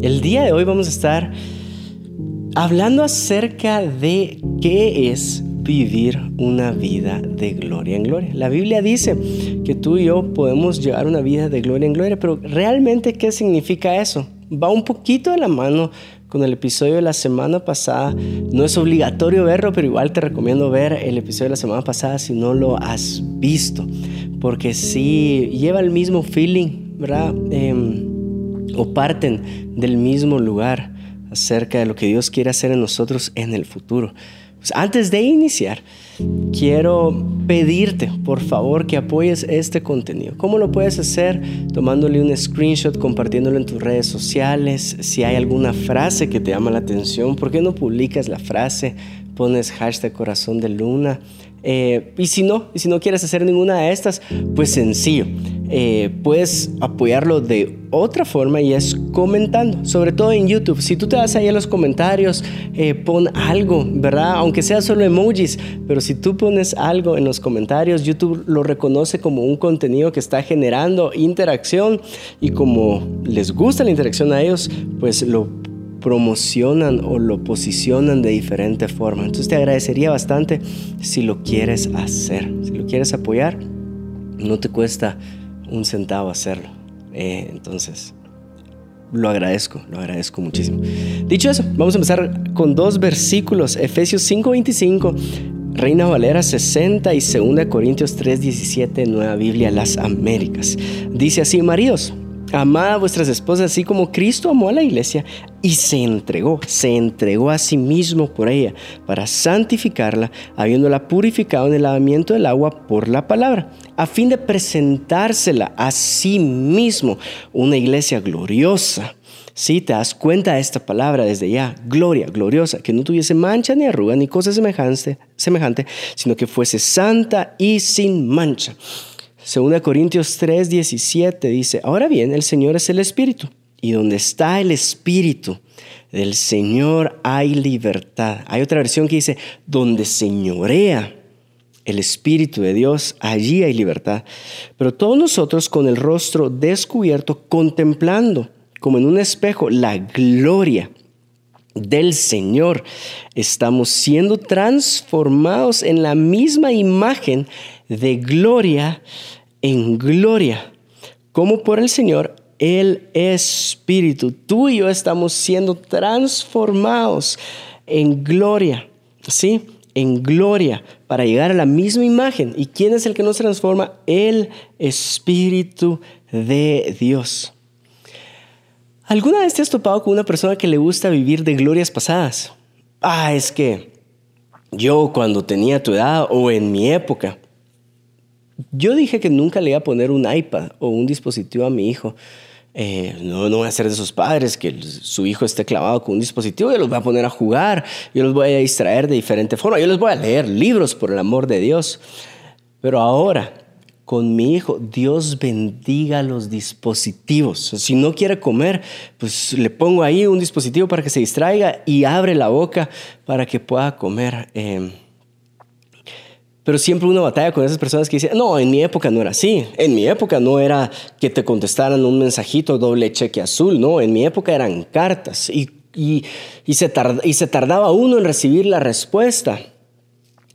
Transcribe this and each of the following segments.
El día de hoy vamos a estar hablando acerca de qué es vivir una vida de gloria en gloria. La Biblia dice que tú y yo podemos llevar una vida de gloria en gloria, pero realmente ¿qué significa eso? Va un poquito de la mano con el episodio de la semana pasada. No es obligatorio verlo, pero igual te recomiendo ver el episodio de la semana pasada si no lo has visto, porque sí lleva el mismo feeling, ¿verdad? Em, o parten del mismo lugar acerca de lo que Dios quiere hacer en nosotros en el futuro. Pues antes de iniciar, quiero pedirte, por favor, que apoyes este contenido. ¿Cómo lo puedes hacer? Tomándole un screenshot, compartiéndolo en tus redes sociales. Si hay alguna frase que te llama la atención, ¿por qué no publicas la frase? Pones hashtag corazón de luna. Eh, y si no, y si no quieres hacer ninguna de estas, pues sencillo eh, puedes apoyarlo de otra forma y es comentando, sobre todo en YouTube. Si tú te vas ahí a los comentarios, eh, pon algo, ¿verdad? Aunque sea solo emojis, pero si tú pones algo en los comentarios, YouTube lo reconoce como un contenido que está generando interacción y como les gusta la interacción a ellos, pues lo promocionan o lo posicionan de diferente forma. Entonces te agradecería bastante si lo quieres hacer, si lo quieres apoyar, no te cuesta un centavo hacerlo. Eh, entonces, lo agradezco, lo agradezco muchísimo. Dicho eso, vamos a empezar con dos versículos, Efesios 5:25, Reina Valera 60 y 2 Corintios 3:17, Nueva Biblia, las Américas. Dice así, maridos, Amad a vuestras esposas así como Cristo amó a la iglesia y se entregó, se entregó a sí mismo por ella para santificarla, habiéndola purificado en el lavamiento del agua por la palabra, a fin de presentársela a sí mismo, una iglesia gloriosa. Si te das cuenta de esta palabra desde ya, gloria, gloriosa, que no tuviese mancha ni arruga ni cosa semejante, semejante sino que fuese santa y sin mancha. 2 Corintios 3, 17 dice, ahora bien, el Señor es el Espíritu, y donde está el Espíritu del Señor hay libertad. Hay otra versión que dice, donde señorea el Espíritu de Dios, allí hay libertad. Pero todos nosotros con el rostro descubierto, contemplando como en un espejo la gloria del Señor, estamos siendo transformados en la misma imagen de gloria en gloria, como por el Señor, el Espíritu. Tú y yo estamos siendo transformados en gloria, ¿sí? En gloria para llegar a la misma imagen. ¿Y quién es el que nos transforma? El Espíritu de Dios. ¿Alguna vez te has topado con una persona que le gusta vivir de glorias pasadas? Ah, es que yo cuando tenía tu edad o en mi época, yo dije que nunca le iba a poner un iPad o un dispositivo a mi hijo. Eh, no, no voy a ser de esos padres que su hijo esté clavado con un dispositivo. Yo los voy a poner a jugar, yo los voy a distraer de diferente forma, yo les voy a leer libros por el amor de Dios. Pero ahora, con mi hijo, Dios bendiga los dispositivos. Si no quiere comer, pues le pongo ahí un dispositivo para que se distraiga y abre la boca para que pueda comer. Eh, pero siempre una batalla con esas personas que dicen, no, en mi época no era así, en mi época no era que te contestaran un mensajito doble cheque azul, no, en mi época eran cartas y, y, se, y se tardaba uno en recibir la respuesta.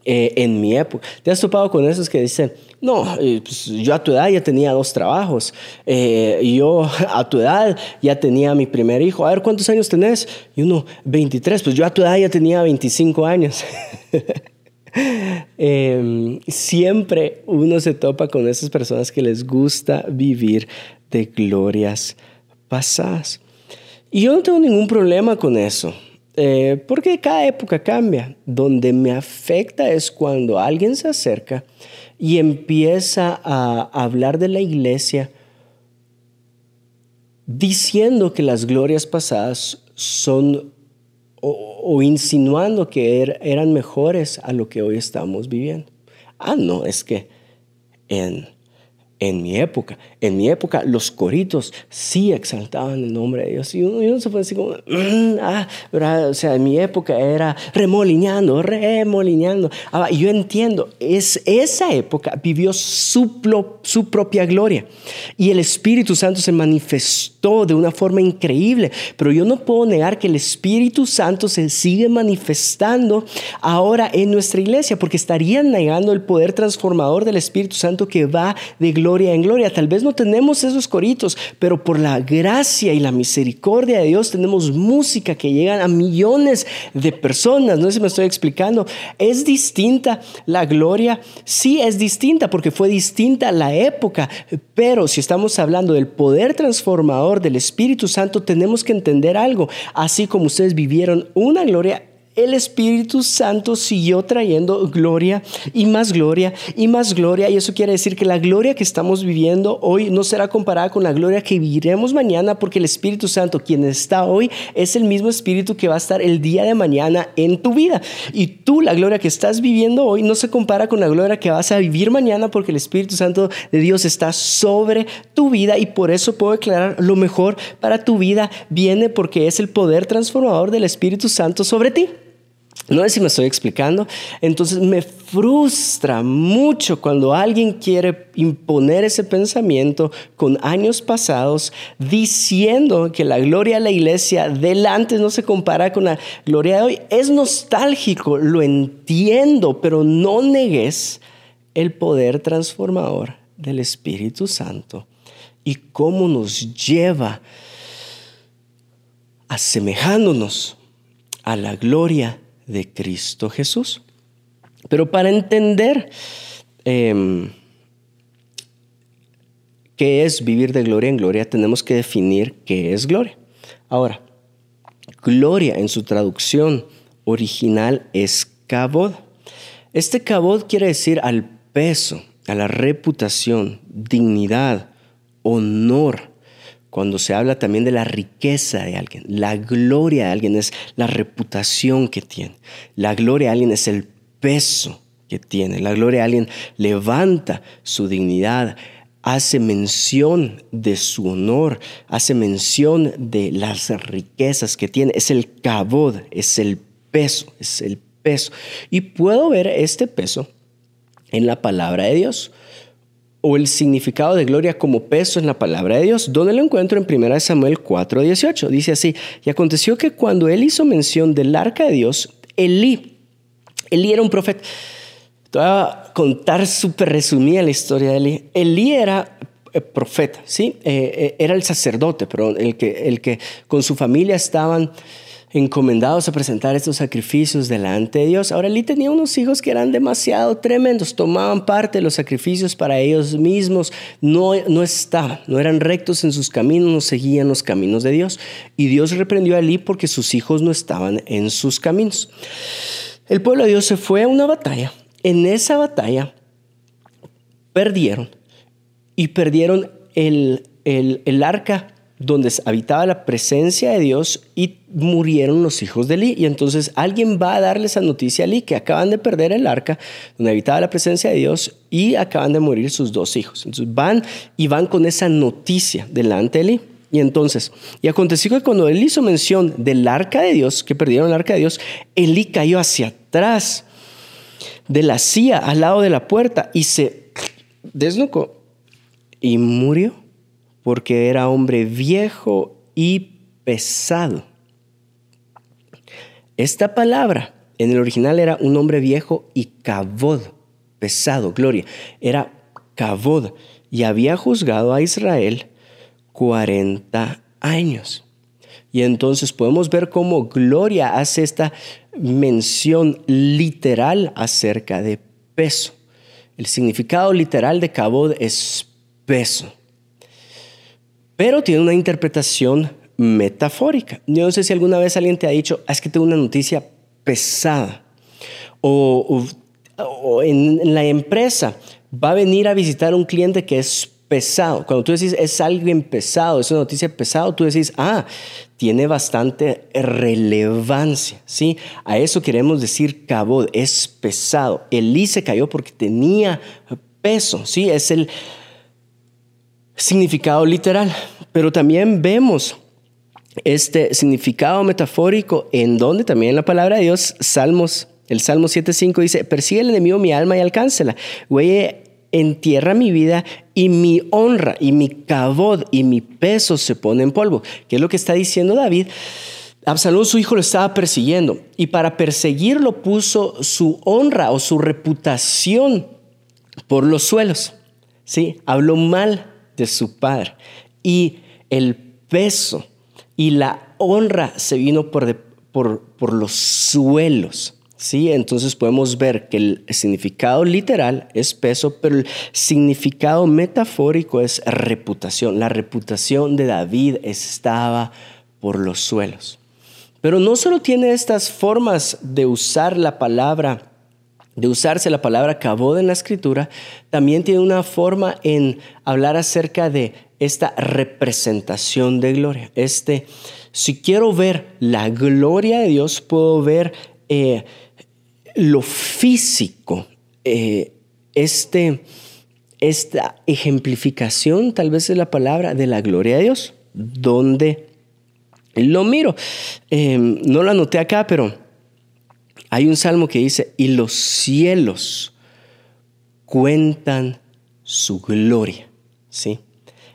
Eh, en mi época. ¿Te has topado con esos que dicen, no, eh, pues yo a tu edad ya tenía dos trabajos, eh, yo a tu edad ya tenía mi primer hijo, a ver cuántos años tenés? Y uno, 23, pues yo a tu edad ya tenía 25 años. Em, siempre uno se topa con esas personas que les gusta vivir de glorias pasadas. Y yo no tengo ningún problema con eso, eh, porque cada época cambia. Donde me afecta es cuando alguien se acerca y empieza a hablar de la iglesia diciendo que las glorias pasadas son insinuando que er, eran mejores a lo que hoy estamos viviendo. Ah, no, es que en, en mi época, en mi época los coritos sí exaltaban el nombre de Dios. Y uno, se puede decir como, mm, ah, o sea, en mi época era remolineando, remolineando. Ah, yo entiendo, es, esa época vivió su, su propia gloria. Y el Espíritu Santo se manifestó manifestó de una forma increíble, pero yo no puedo negar que el Espíritu Santo se sigue manifestando ahora en nuestra iglesia, porque estarían negando el poder transformador del Espíritu Santo que va de gloria en gloria. Tal vez no tenemos esos coritos, pero por la gracia y la misericordia de Dios tenemos música que llega a millones de personas. No sé si me estoy explicando. Es distinta la gloria, sí es distinta porque fue distinta la época, pero si estamos hablando del poder transformador del Espíritu Santo, tenemos que entender algo. Así como ustedes vivieron una gloria, el Espíritu Santo siguió trayendo gloria y más gloria y más gloria. Y eso quiere decir que la gloria que estamos viviendo hoy no será comparada con la gloria que viviremos mañana, porque el Espíritu Santo, quien está hoy, es el mismo Espíritu que va a estar el día de mañana en tu vida. Y tú, la gloria que estás viviendo hoy, no se compara con la gloria que vas a vivir mañana, porque el Espíritu Santo de Dios está sobre tu vida. Y por eso puedo declarar lo mejor para tu vida viene porque es el poder transformador del Espíritu Santo sobre ti. No sé si me estoy explicando. Entonces me frustra mucho cuando alguien quiere imponer ese pensamiento con años pasados diciendo que la gloria de la iglesia del antes no se compara con la gloria de hoy. Es nostálgico, lo entiendo, pero no negues el poder transformador del Espíritu Santo y cómo nos lleva asemejándonos a la gloria de Cristo Jesús. Pero para entender em, qué es vivir de gloria en gloria, tenemos que definir qué es gloria. Ahora, gloria en su traducción original es cabod. Este cabod quiere decir al peso, a la reputación, dignidad, honor, cuando se habla también de la riqueza de alguien, la gloria de alguien es la reputación que tiene, la gloria de alguien es el peso que tiene, la gloria de alguien levanta su dignidad, hace mención de su honor, hace mención de las riquezas que tiene, es el cabod, es el peso, es el peso. Y puedo ver este peso en la palabra de Dios o el significado de gloria como peso en la palabra de Dios. ¿Dónde lo encuentro? En 1 Samuel 4:18. Dice así, y aconteció que cuando él hizo mención del arca de Dios, Elí, Elí era un profeta. Te voy a contar súper resumida la historia de Elí. Elí era eh, profeta, ¿sí? Eh, eh, era el sacerdote, pero el que, el que con su familia estaban encomendados a presentar estos sacrificios delante de Dios. Ahora, Eli tenía unos hijos que eran demasiado tremendos, tomaban parte de los sacrificios para ellos mismos, no, no estaban, no eran rectos en sus caminos, no seguían los caminos de Dios. Y Dios reprendió a Eli porque sus hijos no estaban en sus caminos. El pueblo de Dios se fue a una batalla. En esa batalla perdieron y perdieron el, el, el arca donde habitaba la presencia de Dios y murieron los hijos de Eli. Y entonces alguien va a darle esa noticia a Eli que acaban de perder el arca donde habitaba la presencia de Dios y acaban de morir sus dos hijos. Entonces van y van con esa noticia delante de Eli. Y entonces, y aconteció que cuando él hizo mención del arca de Dios, que perdieron el arca de Dios, Eli cayó hacia atrás de la silla al lado de la puerta y se desnucó y murió porque era hombre viejo y pesado. Esta palabra en el original era un hombre viejo y cabod, pesado, gloria. Era cabod y había juzgado a Israel 40 años. Y entonces podemos ver cómo Gloria hace esta mención literal acerca de peso. El significado literal de cabod es peso pero tiene una interpretación metafórica. Yo no sé si alguna vez alguien te ha dicho, ah, es que tengo una noticia pesada. O, en, la empresa va a venir a visitar un cliente que es pesado. Cuando tú decís es alguien pesado, es una noticia pesada, tú decís, ah, tiene bastante relevancia, ¿sí? A eso queremos decir cabod, es pesado. Elí se cayó porque tenía peso, ¿sí? Es el significado literal, pero también vemos este significado metafórico en donde también la palabra de Dios, Salmos, el Salmo 7.5 dice, persigue el enemigo mi alma y alcáncela, huye entierra mi vida y mi honra y mi cabod y mi peso se pone en polvo. ¿Qué es lo que está diciendo David? Absalón, su hijo, lo estaba persiguiendo y para perseguirlo puso su honra o su reputación por los suelos. ¿sí? Habló mal de su padre y el peso y la honra se vino por, por, por los suelos. ¿sí? Entonces podemos ver que el significado literal es peso, pero el significado metafórico es reputación. La reputación de David estaba por los suelos. Pero no solo tiene estas formas de usar la palabra, de usarse la palabra cabod en la escritura, también tiene una forma en hablar acerca de esta representación de gloria. Este, si quiero ver la gloria de Dios, puedo ver eh, lo físico, eh, este, esta ejemplificación tal vez es la palabra de la gloria de Dios, donde lo miro. Em, no lo anoté acá, pero hay un salmo que dice, y los cielos cuentan su gloria. ¿Sí?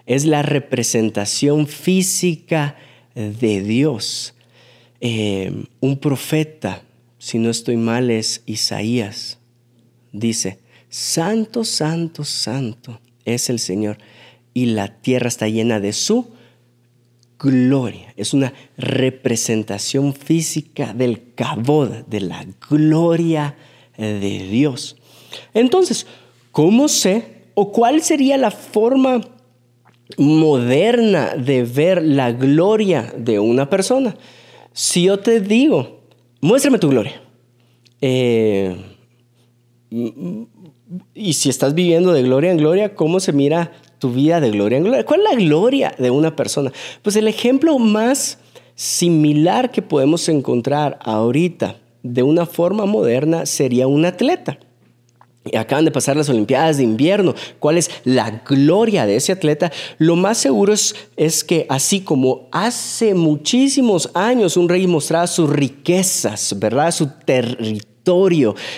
Es la representación física de Dios. Em, un profeta si no estoy mal, es Isaías. Dice, Santo, Santo, Santo es el Señor y la tierra está llena de su gloria. Es una representación física del cabod, de la gloria de Dios. Entonces, ¿cómo sé o cuál sería la forma moderna de ver la gloria de una persona? Si yo te digo, muéstrame tu gloria. Eh, y si estás viviendo de gloria en gloria, ¿cómo se mira tu vida de gloria en gloria? ¿Cuál es la gloria de una persona? Pues el ejemplo más similar que podemos encontrar ahorita de una forma moderna sería un atleta. Acaban de pasar las Olimpiadas de invierno. ¿Cuál es la gloria de ese atleta? Lo más seguro es, es, que así como hace muchísimos años un rey mostraba sus riquezas, ¿verdad? Su territorio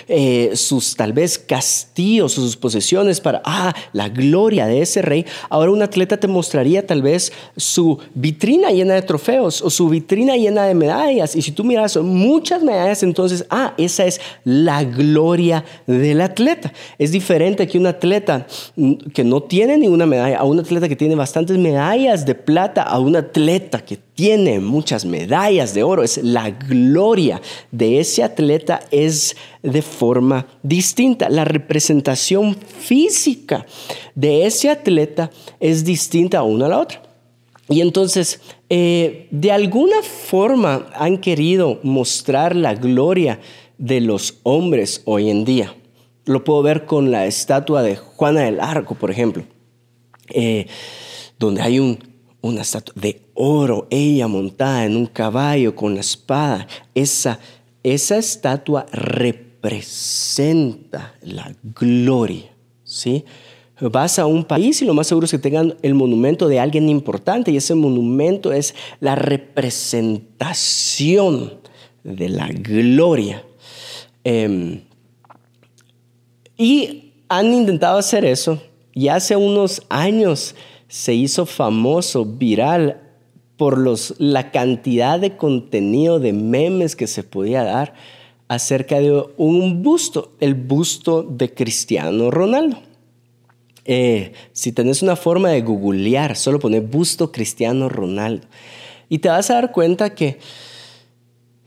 eh, sus tal vez castillos, sus posesiones para, ah, la gloria de ese rey. Ahora un atleta te mostraría tal vez su vitrina llena de trofeos o su vitrina llena de medallas. Y si tú miras muchas medallas, entonces, ah, esa es la gloria del atleta. Es diferente que un atleta mm, que no tiene ninguna medalla, a un atleta que tiene bastantes medallas de plata, a un atleta que tiene muchas medallas de oro, es la gloria de ese atleta es de forma distinta. La representación física de ese atleta es distinta una a la otra. Y entonces, eh, de alguna forma han querido mostrar la gloria de los hombres hoy en día. Lo puedo ver con la estatua de Juana del Arco, por ejemplo, eh, donde hay un una estatua de oro, ella montada en un caballo con la espada. Esa, esa estatua representa la gloria, ¿sí? Vas a un país y lo más seguro es que tengan el monumento de alguien importante y ese monumento es la representación de la gloria. Em, y han intentado hacer eso y hace unos años se hizo famoso, viral, por los, la cantidad de contenido de memes que se podía dar acerca de un busto, el busto de Cristiano Ronaldo. Eh, si tenés una forma de googlear, solo poner busto Cristiano Ronaldo. Y te vas a dar cuenta que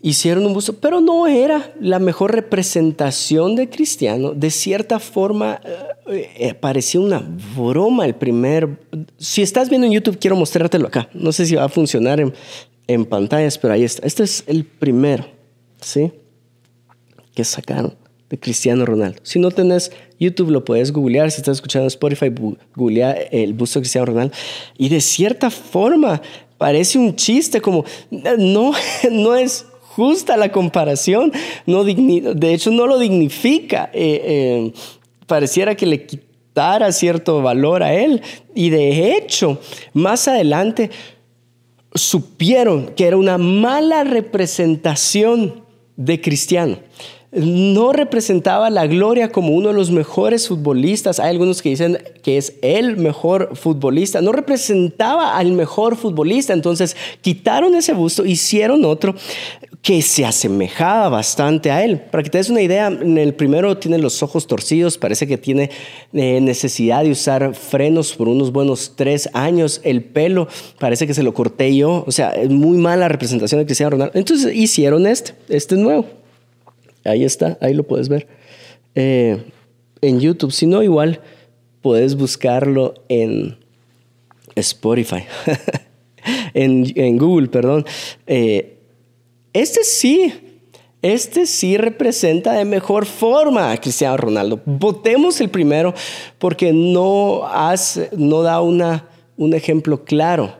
hicieron un busto, pero no era la mejor representación de cristiano. De cierta forma, eh, eh, parecía una broma el primer... Si estás viendo en YouTube, quiero mostrártelo acá. No sé si va a funcionar en, en pantallas, pero ahí está. Este es el primero, ¿sí? Que sacaron de Cristiano Ronaldo. Si no tenés YouTube, lo puedes googlear. Si estás escuchando Spotify, googlea el busto de Cristiano Ronaldo. Y de cierta forma, parece un chiste, como no, no es justa la comparación, no de hecho no lo dignifica. Eh, eh, pareciera que le quitara cierto valor a él. Y de hecho, más adelante supieron que era una mala representación de cristiano. No representaba la gloria como uno de los mejores futbolistas. Hay algunos que dicen que es el mejor futbolista. No representaba al mejor futbolista. Entonces quitaron ese busto, hicieron otro que se asemejaba bastante a él. Para que te des una idea, el primero tiene los ojos torcidos, parece que tiene eh, necesidad de usar frenos por unos buenos tres años. El pelo parece que se lo corté yo. O sea, es muy mala representación de Cristiano Ronaldo. Entonces hicieron este, este nuevo. Ahí está, ahí lo puedes ver. Eh, en YouTube, si no, igual puedes buscarlo en Spotify, en, Google, perdón. Eh, este sí, este sí representa de mejor forma a Cristiano Ronaldo. Votemos el primero porque no, hace, no da una, un ejemplo claro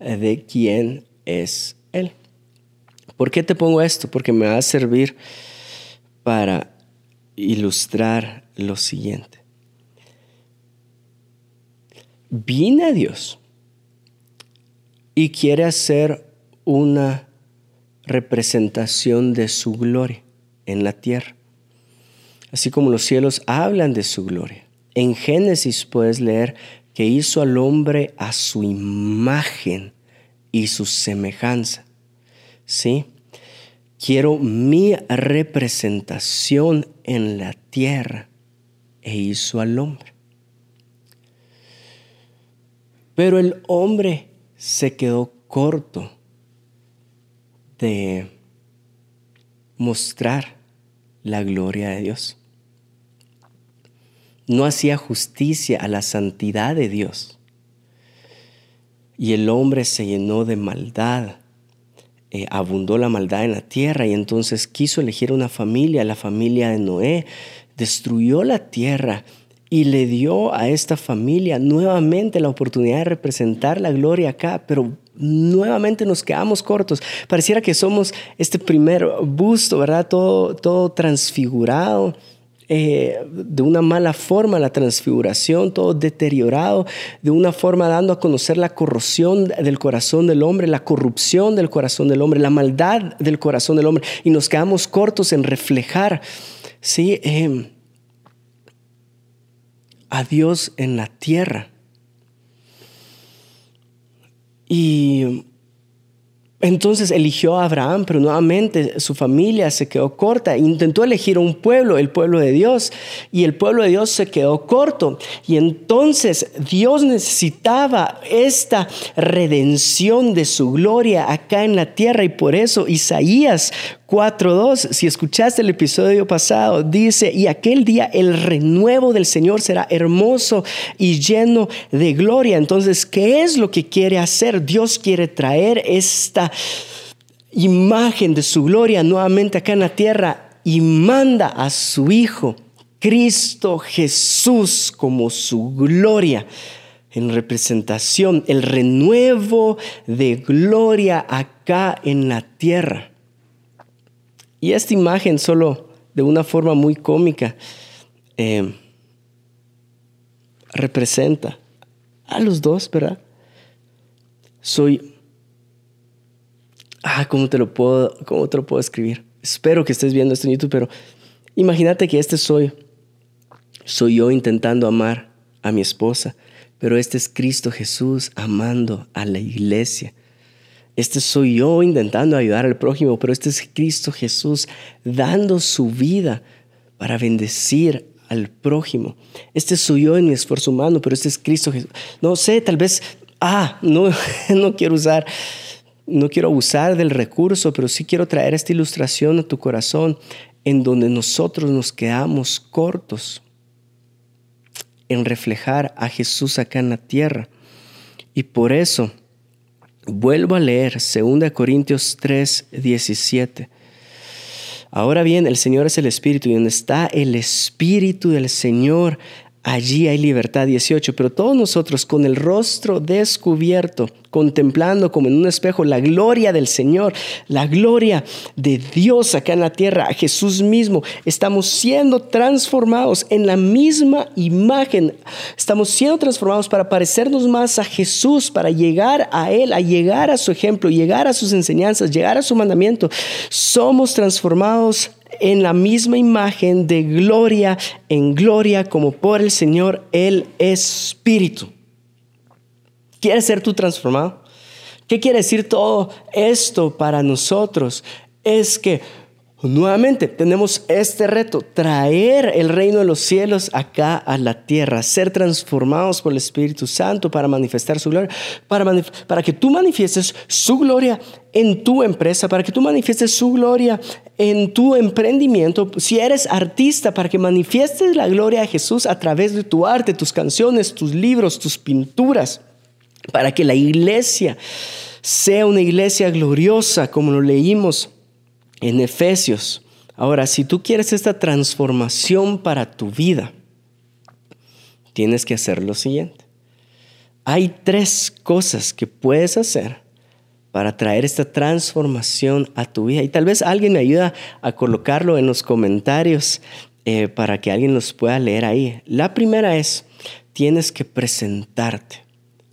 de quién es él. ¿Por qué te pongo esto? Porque me va a servir para ilustrar lo siguiente. Viene a Dios y quiere hacer una representación de su gloria en la tierra, así como los cielos hablan de su gloria. En Génesis puedes leer que hizo al hombre a su imagen y su semejanza. ¿Sí? Quiero mi representación en la tierra e hizo al hombre. Pero el hombre se quedó corto de mostrar la gloria de Dios. No hacía justicia a la santidad de Dios. Y el hombre se llenó de maldad eh, abundó la maldad en la tierra y entonces quiso elegir una familia, la familia de Noé, destruyó la tierra y le dio a esta familia nuevamente la oportunidad de representar la gloria acá, pero nuevamente nos quedamos cortos. Pareciera que somos este primer busto, ¿verdad? Todo, todo transfigurado eh, de una mala forma la transfiguración, todo deteriorado, de una forma dando a conocer la corrosión del corazón del hombre, la corrupción del corazón del hombre, la maldad del corazón del hombre, y nos quedamos cortos en reflejar, ¿sí? Eh, a Dios en la tierra. Y entonces eligió a Abraham, pero nuevamente su familia se quedó corta. Intentó elegir un pueblo, el pueblo de Dios, y el pueblo de Dios se quedó corto. Y entonces Dios necesitaba esta redención de su gloria acá en la tierra, y por eso Isaías 4.2, si escuchaste el episodio pasado, dice, y aquel día el renuevo del Señor será hermoso y lleno de gloria. Entonces, ¿qué es lo que quiere hacer? Dios quiere traer esta imagen de su gloria nuevamente acá en la tierra y manda a su Hijo, Cristo Jesús, como su gloria en representación, el renuevo de gloria acá en la tierra. Y esta imagen solo de una forma muy cómica eh, representa a los dos, ¿verdad? Soy... Ah, ¿cómo te lo puedo, cómo te lo puedo escribir? Espero que estés viendo esto en YouTube, pero imagínate que este soy. Soy yo intentando amar a mi esposa, pero este es Cristo Jesús amando a la iglesia. Este soy yo intentando ayudar al prójimo, pero este es Cristo Jesús dando su vida para bendecir al prójimo. Este soy yo en mi esfuerzo humano, pero este es Cristo Jesús. No sé, tal vez, ah, no, no quiero usar, no quiero abusar del recurso, pero sí quiero traer esta ilustración a tu corazón en donde nosotros nos quedamos cortos en reflejar a Jesús acá en la tierra. Y por eso Vuelvo a leer 2 Corintios 3, 17. Ahora bien, el Señor es el Espíritu y donde está el Espíritu del Señor, allí hay libertad 18, pero todos nosotros con el rostro descubierto, contemplando como en un espejo la gloria del Señor, la gloria de Dios acá en la tierra, a Jesús mismo, estamos siendo transformados en la misma imagen, estamos siendo transformados para parecernos más a Jesús, para llegar a Él, a llegar a su ejemplo, llegar a sus enseñanzas, llegar a su mandamiento. Somos transformados en la misma imagen de gloria en gloria como por el Señor el Espíritu. ¿Quieres ser tú transformado? ¿Qué quiere decir todo esto para nosotros? Es que nuevamente tenemos este reto, traer el reino de los cielos acá a la tierra, ser transformados por el Espíritu Santo para manifestar su gloria, para, que tú manifiestes su gloria en tu empresa, para que tú manifiestes su gloria en tu emprendimiento. Si eres artista, para que manifiestes la gloria de Jesús a través de tu arte, tus canciones, tus libros, tus pinturas para que la iglesia sea una iglesia gloriosa, como lo leímos en Efesios. Ahora, si tú quieres esta transformación para tu vida, tienes que hacer lo siguiente. Hay tres cosas que puedes hacer para traer esta transformación a tu vida. Y tal vez alguien me ayuda a colocarlo en los comentarios eh, para que alguien los pueda leer ahí. La primera es, tienes que presentarte.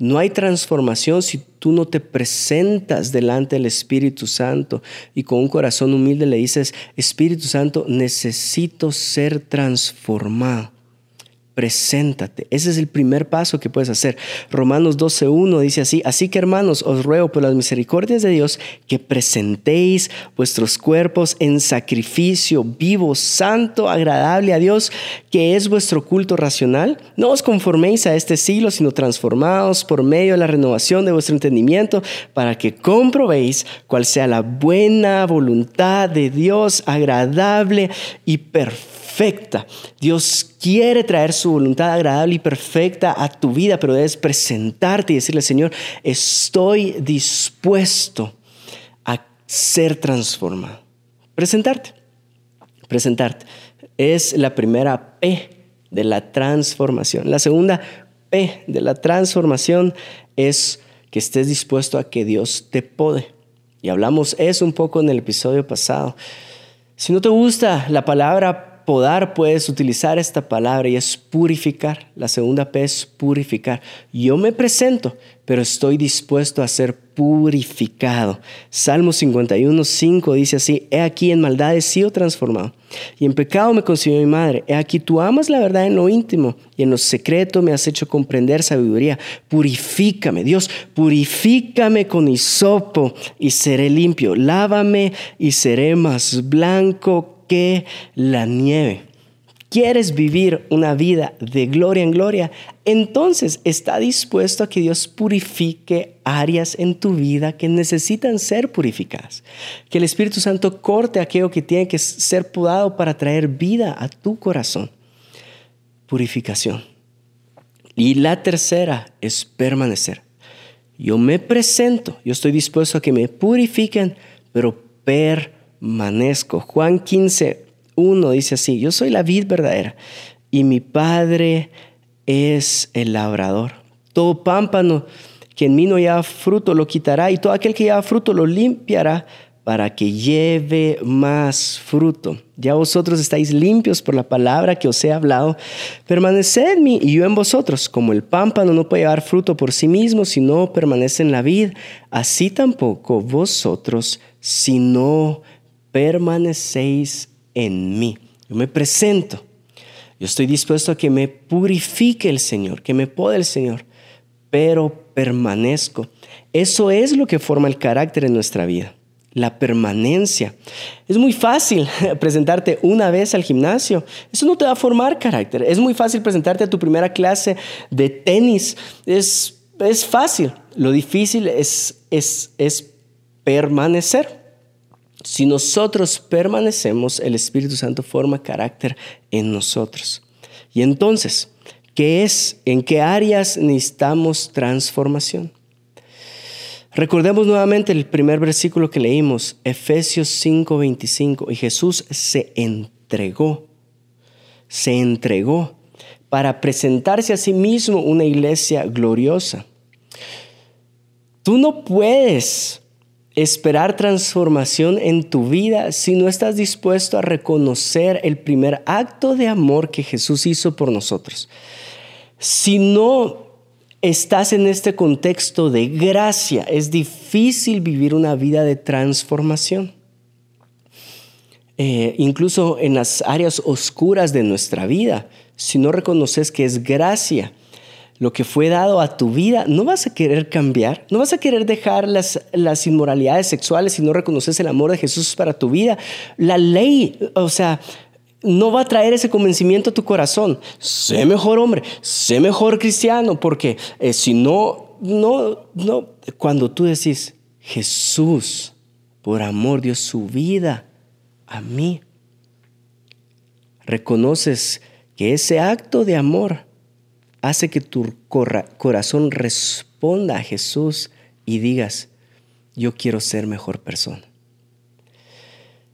No hay transformación si tú no te presentas delante del Espíritu Santo y con un corazón humilde le dices, Espíritu Santo, necesito ser transformado preséntate. Ese es el primer paso que puedes hacer. Romanos 12.1 dice así, así que hermanos, os ruego por las misericordias de Dios que presentéis vuestros cuerpos en sacrificio vivo, santo, agradable a Dios, que es vuestro culto racional. No os conforméis a este siglo, sino transformados por medio de la renovación de vuestro entendimiento, para que comprobéis cuál sea la buena voluntad de Dios, agradable y perfecta. Dios quiere traer su voluntad agradable y perfecta a tu vida, pero debes presentarte y decirle, Señor, estoy dispuesto a ser transformado. Presentarte, presentarte. Es la primera P de la transformación. La segunda P de la transformación es que estés dispuesto a que Dios te pode. Y hablamos eso un poco en el episodio pasado. Si no te gusta la palabra podar puedes utilizar esta palabra y es purificar. La segunda P es purificar. Yo me presento, pero estoy dispuesto a ser purificado. Salmo 51, 5 dice así, he aquí en maldad he sido transformado y en pecado me concibió mi madre. He aquí tú amas la verdad en lo íntimo y en lo secreto me has hecho comprender sabiduría. Purifícame, Dios, purifícame con hisopo y seré limpio. Lávame y seré más blanco que la nieve. ¿Quieres vivir una vida de gloria en gloria? Entonces está dispuesto a que Dios purifique áreas en tu vida que necesitan ser purificadas. Que el Espíritu Santo corte aquello que tiene que ser podado para traer vida a tu corazón. Purificación. Y la tercera es permanecer. Yo me presento, yo estoy dispuesto a que me purifiquen, pero permanezco Juan 15, 1 dice así, yo soy la vid verdadera y mi Padre es el labrador. Todo pámpano que en mí no lleva fruto lo quitará y todo aquel que lleva fruto lo limpiará para que lleve más fruto. Ya vosotros estáis limpios por la palabra que os he hablado. Permaneced en mí y yo en vosotros. Como el pámpano no puede llevar fruto por sí mismo si no permanece en la vid, así tampoco vosotros si no permanecéis en mí. Yo me presento. Yo estoy dispuesto a que me purifique el Señor, que me pode el Señor, pero permanezco. Eso es lo que forma el carácter en nuestra vida, la permanencia. Es muy fácil presentarte una vez al gimnasio. Eso no te va a formar carácter. Es muy fácil presentarte a tu primera clase de tenis. Es, es fácil. Lo difícil es, es, es permanecer. Si nosotros permanecemos, el Espíritu Santo forma carácter en nosotros. Y entonces, ¿qué es? ¿En qué áreas necesitamos transformación? Recordemos nuevamente el primer versículo que leímos, Efesios 5:25, y Jesús se entregó, se entregó para presentarse a sí mismo una iglesia gloriosa. Tú no puedes esperar transformación en tu vida si no estás dispuesto a reconocer el primer acto de amor que Jesús hizo por nosotros. Si no estás en este contexto de gracia, es difícil vivir una vida de transformación. eh, incluso en las áreas oscuras de nuestra vida, si no reconoces que es gracia lo que fue dado a tu vida, no vas a querer cambiar, no vas a querer dejar las, las inmoralidades sexuales si no reconoces el amor de Jesús para tu vida. La ley, o sea, no va a traer ese convencimiento a tu corazón. Sé mejor hombre, sé mejor cristiano, porque eh, si no, no, no, cuando tú decís, Jesús, por amor dio su vida a mí, reconoces que ese acto de amor hace que tu corazón responda a Jesús y digas, yo quiero ser mejor persona.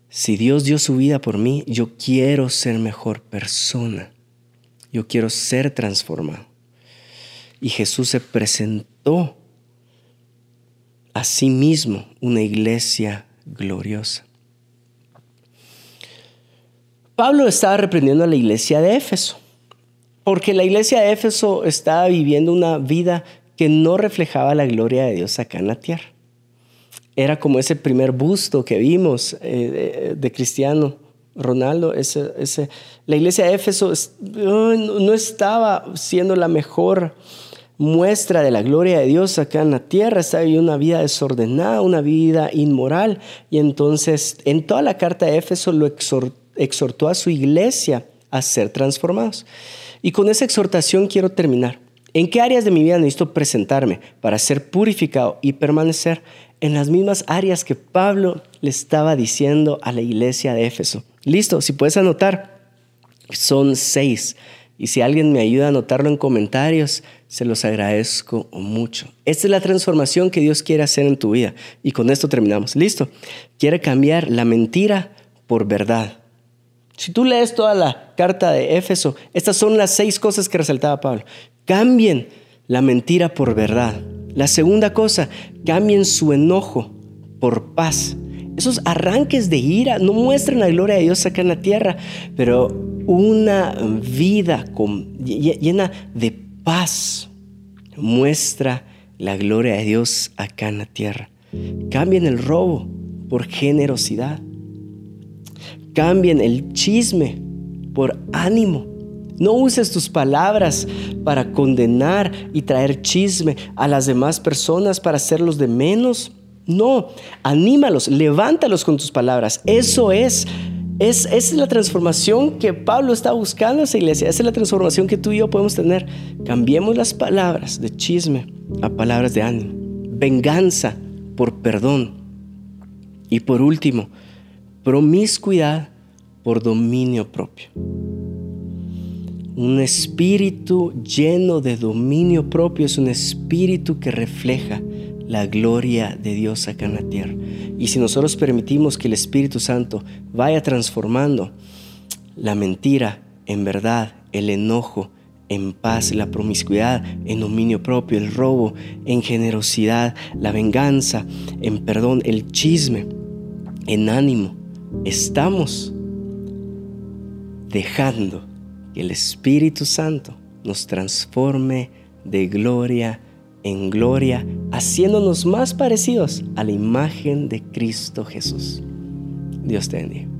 Si Dios dio su vida por mí, yo quiero ser mejor persona. Yo quiero ser transformado. Y Jesús se presentó a sí mismo una iglesia gloriosa. Pablo estaba reprendiendo a la iglesia de Éfeso porque la iglesia de Éfeso estaba viviendo una vida que no reflejaba la gloria de Dios acá en la tierra. Era como ese primer busto que vimos eh, de, Cristiano Ronaldo. Ese, la iglesia de Éfeso no estaba siendo la mejor muestra de la gloria de Dios acá en la tierra, estaba viviendo una vida desordenada, una vida inmoral. Y entonces en toda la carta de Éfeso lo exhortó a su iglesia a ser transformados. Y con esa exhortación quiero terminar. ¿En qué áreas de mi vida necesito presentarme para ser purificado y permanecer en las mismas áreas que Pablo le estaba diciendo a la iglesia de Éfeso? Listo, si puedes anotar, son seis. Y si alguien me ayuda a anotarlo en comentarios, se los agradezco mucho. Esta es la transformación que Dios quiere hacer en tu vida. Y con esto terminamos. Listo. Quiere cambiar la mentira por verdad. Si tú lees toda la carta de Éfeso, estas son las seis cosas que resaltaba Pablo. Cambien la mentira por verdad. La segunda cosa, cambien su enojo por paz. Esos arranques de ira no muestran la gloria de Dios acá en la tierra, pero una vida llena de paz muestra la gloria de Dios acá en la tierra. Cambien el robo por generosidad. Cambien el chisme por ánimo. No uses tus palabras para condenar y traer chisme a las demás personas para hacerlos de menos. No, anímalos, levántalos con tus palabras. Eso es, es, es la transformación que Pablo está buscando en esa iglesia. Esa es la transformación que tú y yo podemos tener. Cambiemos las palabras de chisme a palabras de ánimo. Venganza por perdón. Y por último, promiscuidad por dominio propio. Un espíritu lleno de dominio propio es un espíritu que refleja la gloria de Dios acá en la tierra. Y si nosotros permitimos que el Espíritu Santo vaya transformando la mentira en verdad, el enojo en paz, la promiscuidad en dominio propio, el robo en generosidad, la venganza en perdón, el chisme en ánimo, estamos dejando que el Espíritu Santo nos transforme de gloria en gloria, haciéndonos más parecidos a la imagen de Cristo Jesús. Dios te bendiga.